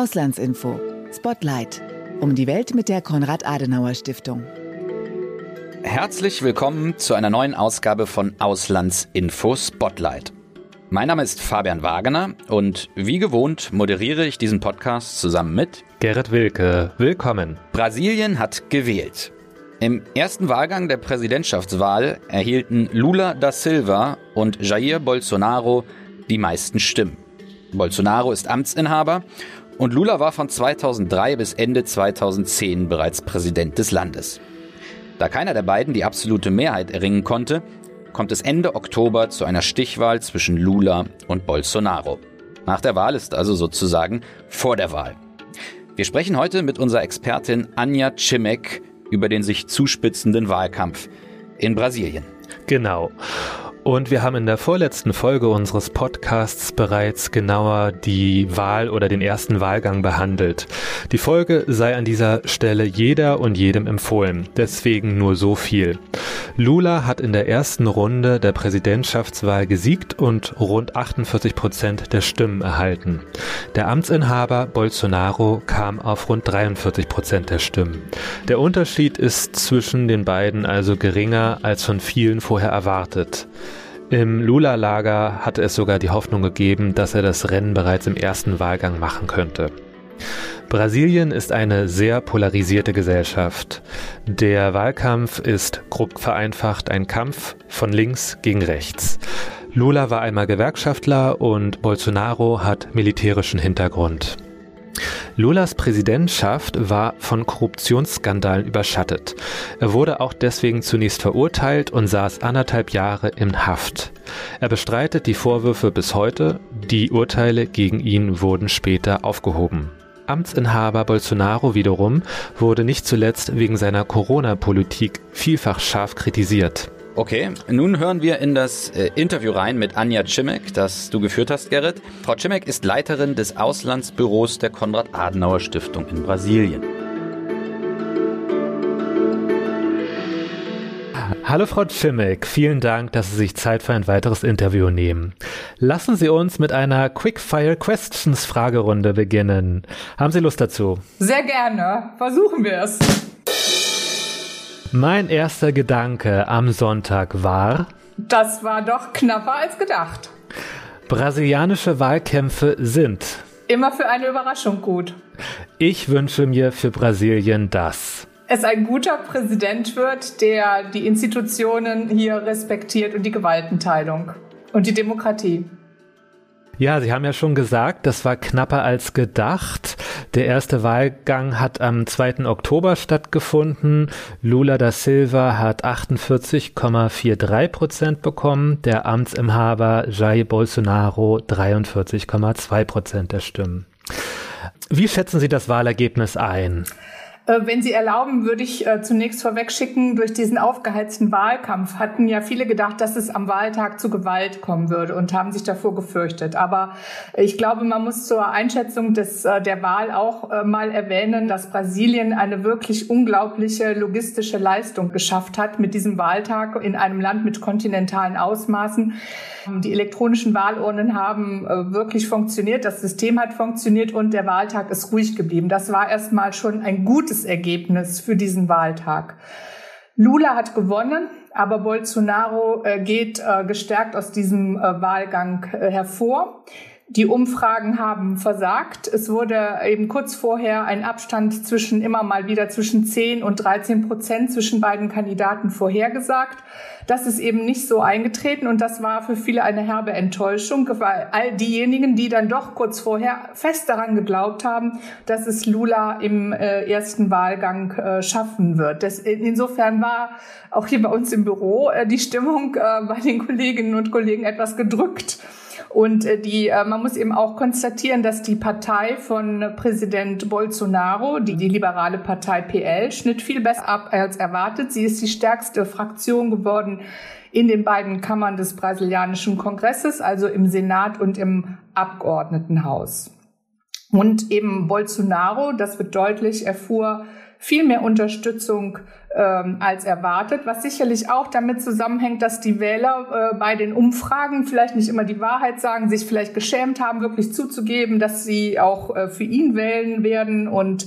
Auslandsinfo. Spotlight. Um die Welt mit der Konrad-Adenauer-Stiftung. Herzlich willkommen zu einer neuen Ausgabe von Auslandsinfo Spotlight. Mein Name ist Fabian Wagener und wie gewohnt moderiere ich diesen Podcast zusammen mit Gerrit Wilke. Willkommen. Brasilien hat gewählt. Im ersten Wahlgang der Präsidentschaftswahl erhielten Lula da Silva und Jair Bolsonaro die meisten Stimmen. Bolsonaro ist Amtsinhaber und Lula war von 2003 bis Ende 2010 bereits Präsident des Landes. Da keiner der beiden die absolute Mehrheit erringen konnte, kommt es Ende Oktober zu einer Stichwahl zwischen Lula und Bolsonaro. Nach der Wahl ist also sozusagen vor der Wahl. Wir sprechen heute mit unserer Expertin Anja Cimek über den sich zuspitzenden Wahlkampf in Brasilien. Genau. Und wir haben in der vorletzten Folge unseres Podcasts bereits genauer die Wahl oder den ersten Wahlgang behandelt. Die Folge sei an dieser Stelle jeder und jedem empfohlen. Deswegen nur so viel. Lula hat in der ersten Runde der Präsidentschaftswahl gesiegt und rund 48 Prozent der Stimmen erhalten. Der Amtsinhaber Bolsonaro kam auf rund 43 Prozent der Stimmen. Der Unterschied ist zwischen den beiden also geringer als von vielen vorher erwartet. Im Lula-Lager hatte es sogar die Hoffnung gegeben, dass er das Rennen bereits im ersten Wahlgang machen könnte. Brasilien ist eine sehr polarisierte Gesellschaft. Der Wahlkampf ist grob vereinfacht ein Kampf von links gegen rechts. Lula war einmal Gewerkschaftler und Bolsonaro hat militärischen Hintergrund. Lulas Präsidentschaft war von Korruptionsskandalen überschattet. Er wurde auch deswegen zunächst verurteilt und saß anderthalb Jahre in Haft. Er bestreitet die Vorwürfe bis heute, die Urteile gegen ihn wurden später aufgehoben. Amtsinhaber Bolsonaro wiederum wurde nicht zuletzt wegen seiner Corona-Politik vielfach scharf kritisiert. Okay, nun hören wir in das äh, Interview rein mit Anja Cimek, das du geführt hast, Gerrit. Frau Cimek ist Leiterin des Auslandsbüros der Konrad-Adenauer-Stiftung in Brasilien. Hallo Frau Cimek, vielen Dank, dass Sie sich Zeit für ein weiteres Interview nehmen. Lassen Sie uns mit einer Quick-Fire Questions Fragerunde beginnen. Haben Sie Lust dazu? Sehr gerne. Versuchen wir es. Mein erster Gedanke am Sonntag war. Das war doch knapper als gedacht. Brasilianische Wahlkämpfe sind. Immer für eine Überraschung gut. Ich wünsche mir für Brasilien das. Es ein guter Präsident wird, der die Institutionen hier respektiert und die Gewaltenteilung und die Demokratie. Ja, Sie haben ja schon gesagt, das war knapper als gedacht. Der erste Wahlgang hat am 2. Oktober stattgefunden. Lula da Silva hat 48,43 Prozent bekommen, der Amtsinhaber Jair Bolsonaro 43,2 Prozent der Stimmen. Wie schätzen Sie das Wahlergebnis ein? Äh, wenn Sie erlauben, würde ich äh, zunächst vorwegschicken, durch diesen aufgeheizten Wahlkampf hatten ja viele gedacht, dass es am Wahltag zu Gewalt kommen würde und haben sich davor gefürchtet. Aber ich glaube, man muss zur Einschätzung des, äh, der Wahl auch mal erwähnen, dass Brasilien eine wirklich unglaubliche logistische Leistung geschafft hat mit diesem Wahltag in einem Land mit kontinentalen Ausmaßen. Die elektronischen Wahlurnen haben wirklich funktioniert, das System hat funktioniert und der Wahltag ist ruhig geblieben. Das war erstmal schon ein gutes Ergebnis für diesen Wahltag. Lula hat gewonnen, aber Bolsonaro äh, geht äh, gestärkt aus diesem äh, Wahlgang hervor. Die Umfragen haben versagt. Es wurde eben kurz vorher ein Abstand zwischen immer mal wieder zwischen 10 und 13 Prozent zwischen beiden Kandidaten vorhergesagt. Das ist eben nicht so eingetreten und das war für viele eine herbe Enttäuschung, weil all diejenigen, die dann doch kurz vorher fest daran geglaubt haben, dass es Lula im äh, ersten Wahlgang äh, schaffen wird. Das, insofern war auch hier bei uns im Büro äh, die Stimmung äh, bei den Kolleginnen und Kollegen etwas gedrückt. Und äh, die, äh, man muss eben auch konstatieren, dass die Partei von Präsident Bolsonaro, die, die liberale Partei PL, schnitt viel besser ab als erwartet. Sie ist die stärkste Fraktion geworden in den beiden Kammern des brasilianischen Kongresses, also im Senat und im Abgeordnetenhaus. Und eben Bolsonaro, das wird deutlich, erfuhr viel mehr Unterstützung ähm, als erwartet, was sicherlich auch damit zusammenhängt, dass die Wähler äh, bei den Umfragen vielleicht nicht immer die Wahrheit sagen, sich vielleicht geschämt haben, wirklich zuzugeben, dass sie auch äh, für ihn wählen werden und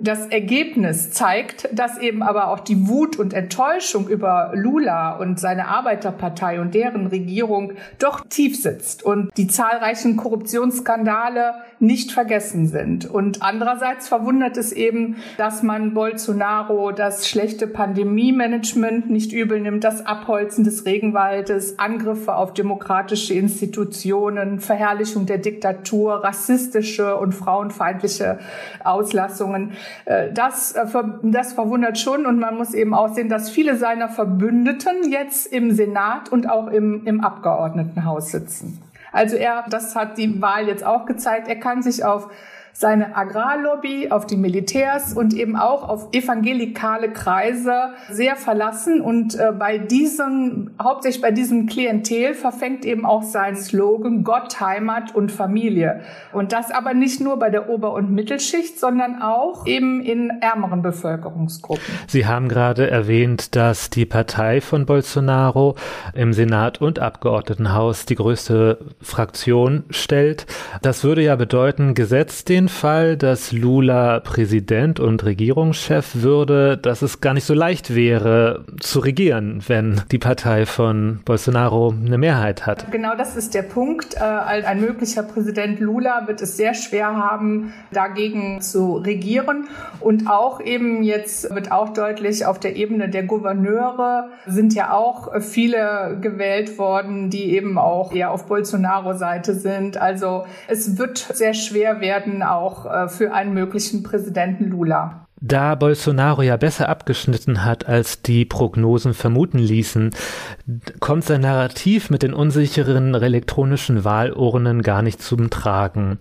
das Ergebnis zeigt, dass eben aber auch die Wut und Enttäuschung über Lula und seine Arbeiterpartei und deren Regierung doch tief sitzt und die zahlreichen Korruptionsskandale nicht vergessen sind. Und andererseits verwundert es eben, dass man Bolsonaro das schlechte Pandemie-Management nicht übel nimmt, das Abholzen des Regenwaldes, Angriffe auf demokratische Institutionen, Verherrlichung der Diktatur, rassistische und frauenfeindliche Auslassungen. Äh, das, äh, das verwundert schon und man muss eben auch sehen, dass viele seiner Verbündeten jetzt im Senat und auch im, im Abgeordnetenhaus sitzen. Also er, das hat die Wahl jetzt auch gezeigt, er kann sich auf seine Agrarlobby, auf die Militärs und eben auch auf evangelikale Kreise sehr verlassen. Und äh, bei diesem, hauptsächlich bei diesem Klientel verfängt eben auch sein Slogan Gott, Heimat und Familie. Und das aber nicht nur bei der Ober- und Mittelschicht, sondern auch eben in ärmeren Bevölkerungsgruppen. Sie haben gerade erwähnt, dass die Partei von Bolsonaro im Senat und Abgeordnetenhaus die größte Fraktion stellt. Das würde ja bedeuten, gesetzt den den Fall, dass Lula Präsident und Regierungschef würde, dass es gar nicht so leicht wäre zu regieren, wenn die Partei von Bolsonaro eine Mehrheit hat. Genau das ist der Punkt. Äh, ein möglicher Präsident Lula wird es sehr schwer haben, dagegen zu regieren. Und auch eben jetzt wird auch deutlich, auf der Ebene der Gouverneure sind ja auch viele gewählt worden, die eben auch eher auf Bolsonaro-Seite sind. Also es wird sehr schwer werden, auch äh, für einen möglichen Präsidenten Lula. Da Bolsonaro ja besser abgeschnitten hat, als die Prognosen vermuten ließen, kommt sein Narrativ mit den unsicheren elektronischen Wahlurnen gar nicht zum Tragen.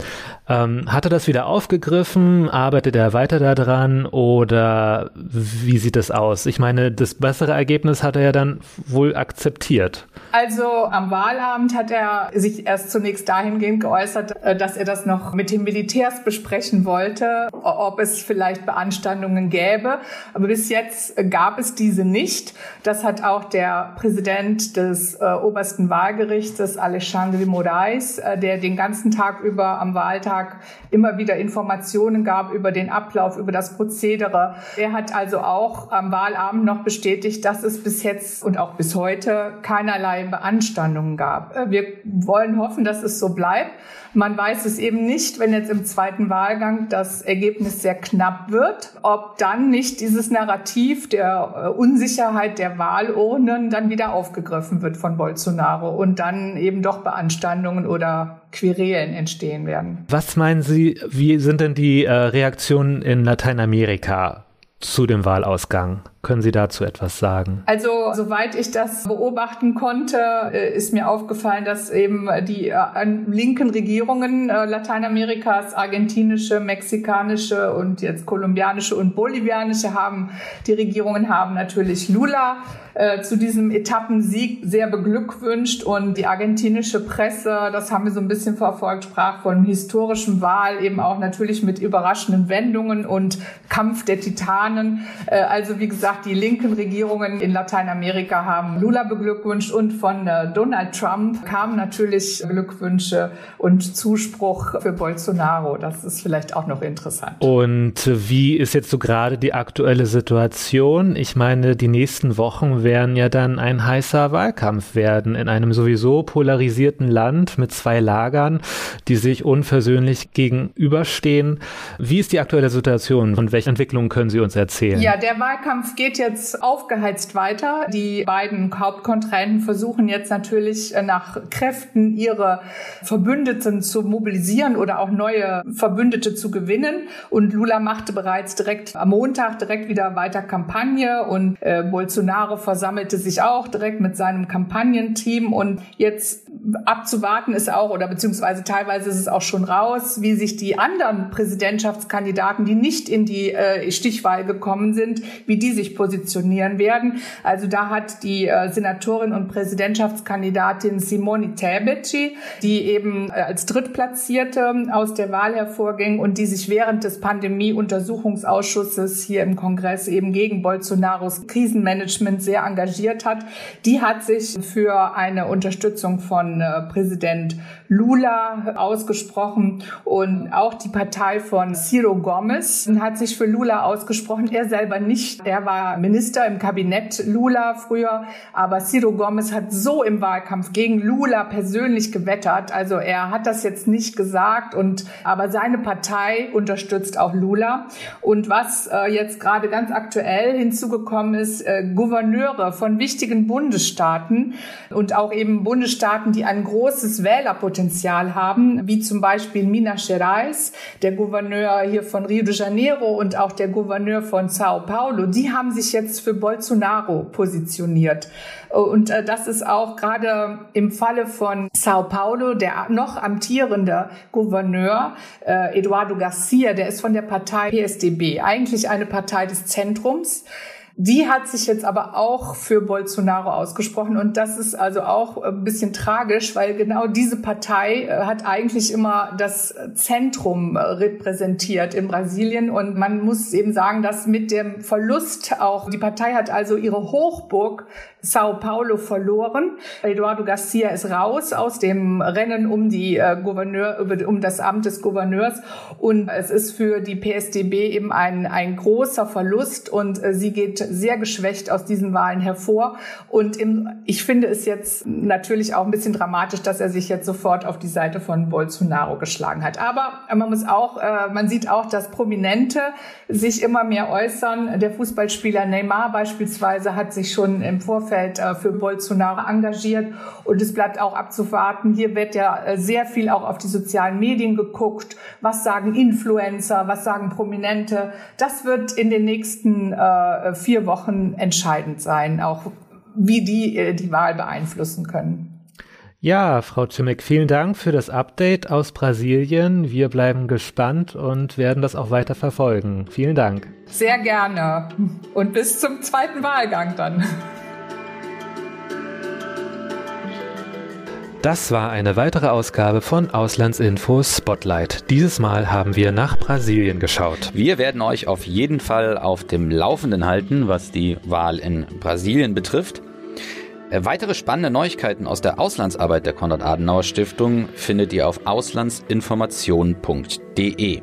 Ähm, hat er das wieder aufgegriffen? Arbeitet er weiter daran? Oder wie sieht es aus? Ich meine, das bessere Ergebnis hat er ja dann wohl akzeptiert. Also am Wahlabend hat er sich erst zunächst dahingehend geäußert, äh, dass er das noch mit den Militärs besprechen wollte, ob es vielleicht Beanstandungen gäbe. Aber bis jetzt gab es diese nicht. Das hat auch der Präsident des äh, obersten Wahlgerichts, Alexandre Moraes, äh, der den ganzen Tag über am Wahltag immer wieder Informationen gab über den Ablauf, über das Prozedere. Er hat also auch am Wahlabend noch bestätigt, dass es bis jetzt und auch bis heute keinerlei Beanstandungen gab. Äh, wir wollen hoffen, dass es so bleibt. Man weiß es eben nicht, wenn jetzt im zweiten Wahlgang das Ergebnis sehr knapp wird, ob dann nicht dieses Narrativ der äh, Unsicherheit der Wahlurnen dann wieder aufgegriffen wird von Bolsonaro und dann eben doch Beanstandungen oder Querelen entstehen werden. Was meinen Sie, wie sind denn die äh, Reaktionen in Lateinamerika zu dem Wahlausgang? Können Sie dazu etwas sagen? Also, soweit ich das beobachten konnte, äh, ist mir aufgefallen, dass eben die äh, linken Regierungen äh, Lateinamerikas, argentinische, mexikanische und jetzt kolumbianische und bolivianische haben, die Regierungen haben natürlich Lula zu diesem Etappensieg sehr beglückwünscht und die argentinische Presse, das haben wir so ein bisschen verfolgt, sprach von historischen Wahl, eben auch natürlich mit überraschenden Wendungen und Kampf der Titanen. Also wie gesagt, die linken Regierungen in Lateinamerika haben Lula beglückwünscht und von äh, Donald Trump kamen natürlich Glückwünsche und Zuspruch für Bolsonaro. Das ist vielleicht auch noch interessant. Und wie ist jetzt so gerade die aktuelle Situation? Ich meine, die nächsten Wochen werden ja dann ein heißer Wahlkampf werden in einem sowieso polarisierten Land mit zwei Lagern, die sich unversöhnlich gegenüberstehen. Wie ist die aktuelle Situation und welche Entwicklungen können Sie uns erzählen? Ja, der Wahlkampf geht jetzt aufgeheizt weiter. Die beiden Hauptkontrahenten versuchen jetzt natürlich äh, nach Kräften ihre Verbündeten zu mobilisieren oder auch neue Verbündete zu gewinnen. Und Lula machte bereits direkt am Montag direkt wieder weiter Kampagne und äh, Bolsonaro versammelte sich auch direkt mit seinem Kampagnenteam. Und jetzt abzuwarten ist auch, oder beziehungsweise teilweise ist es auch schon raus, wie sich die anderen Präsidentschaftskandidaten, die nicht in die äh, Stichwahl gekommen sind, wie die sich positionieren werden. Also da hat die äh, Senatorin und Präsidentschaftskandidatin Simone Tebeci, die eben äh, als Drittplatzierte aus der Wahl hervorging und die sich während des Pandemie-Untersuchungsausschusses hier im Kongress eben gegen Bolsonaros Krisenmanagement sehr engagiert hat, die hat sich für eine Unterstützung von äh, Präsident Lula ausgesprochen und auch die Partei von Ciro Gomes hat sich für Lula ausgesprochen. Er selber nicht. Er war Minister im Kabinett Lula früher, aber Ciro Gomes hat so im Wahlkampf gegen Lula persönlich gewettert. Also er hat das jetzt nicht gesagt und aber seine Partei unterstützt auch Lula. Und was äh, jetzt gerade ganz aktuell hinzugekommen ist, äh, Gouverneure von wichtigen Bundesstaaten und auch eben Bundesstaaten, die ein großes Wählerpotenzial haben, wie zum Beispiel Minas Gerais, der Gouverneur hier von Rio de Janeiro und auch der Gouverneur von Sao Paulo, die haben sich jetzt für Bolsonaro positioniert. Und äh, das ist auch gerade im Falle von Sao Paulo, der noch amtierende Gouverneur äh, Eduardo Garcia, der ist von der Partei PSDB, eigentlich eine Partei des Zentrums. Die hat sich jetzt aber auch für Bolsonaro ausgesprochen und das ist also auch ein bisschen tragisch, weil genau diese Partei äh, hat eigentlich immer das Zentrum repräsentiert in Brasilien und man muss eben sagen, dass mit dem Verlust auch, die Partei hat also ihre Hochburg Sao Paulo verloren. Eduardo Garcia ist raus aus dem Rennen um die äh, Gouverneur, um das Amt des Gouverneurs. Und es ist für die PSDB eben ein, ein großer Verlust und äh, sie geht sehr geschwächt aus diesen Wahlen hervor. Und im, ich finde es jetzt natürlich auch ein bisschen dramatisch, dass er sich jetzt sofort auf die Seite von Bolsonaro geschlagen hat. Aber man muss auch, äh, man sieht auch, dass Prominente sich immer mehr äußern. Der Fußballspieler Neymar beispielsweise hat sich schon im Vorfeld Umfeld äh, für Bolsonaro engagiert. Und es bleibt auch abzuwarten. Hier wird ja äh, sehr viel auch auf die sozialen Medien geguckt. Was sagen Influencer? Was sagen Prominente? Das wird in den nächsten äh, vier Wochen entscheidend sein, auch wie die die Wahl beeinflussen können. Ja, Frau Cimek, vielen Dank für das Update aus Brasilien. Wir bleiben gespannt und werden das auch weiter verfolgen. Vielen Dank. Sehr gerne. Und bis zum zweiten Wahlgang dann. Das war eine weitere Ausgabe von Auslandsinfo Spotlight. Dieses Mal haben wir nach Brasilien geschaut. Wir werden euch auf jeden Fall auf dem Laufenden halten, was die Wahl in Brasilien betrifft. Äh, weitere spannende Neuigkeiten aus der Auslandsarbeit der Konrad-Adenauer-Stiftung findet ihr auf auslandsinformation.de.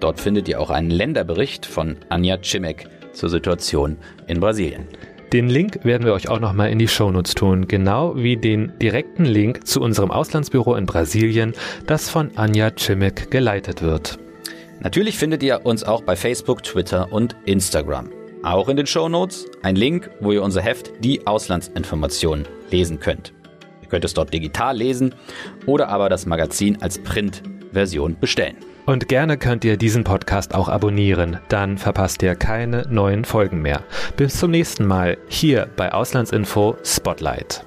Dort findet ihr auch einen Länderbericht von Anja Cimek zur Situation in Brasilien. Den Link werden wir euch auch nochmal in die Shownotes tun, genau wie den direkten Link zu unserem Auslandsbüro in Brasilien, das von Anja Cimic geleitet wird. Natürlich findet ihr uns auch bei Facebook, Twitter und Instagram. Auch in den Shownotes ein Link, wo ihr unser Heft Die Auslandsinformationen lesen könnt. Ihr könnt es dort digital lesen oder aber das Magazin als Printversion bestellen. Und gerne könnt ihr diesen Podcast auch abonnieren, dann verpasst ihr keine neuen Folgen mehr. Bis zum nächsten Mal hier bei Auslandsinfo Spotlight.